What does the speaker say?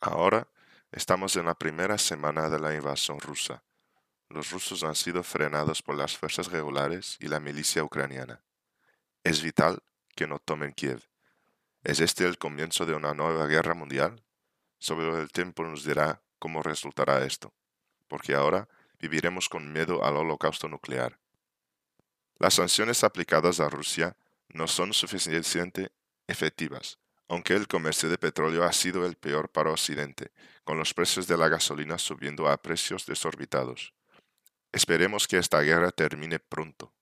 Ahora estamos en la primera semana de la invasión rusa. Los rusos han sido frenados por las fuerzas regulares y la milicia ucraniana. Es vital que no tomen Kiev. ¿Es este el comienzo de una nueva guerra mundial? Sobre el tiempo nos dirá cómo resultará esto, porque ahora viviremos con miedo al holocausto nuclear. Las sanciones aplicadas a Rusia no son suficientemente efectivas, aunque el comercio de petróleo ha sido el peor para Occidente, con los precios de la gasolina subiendo a precios desorbitados. Esperemos que esta guerra termine pronto.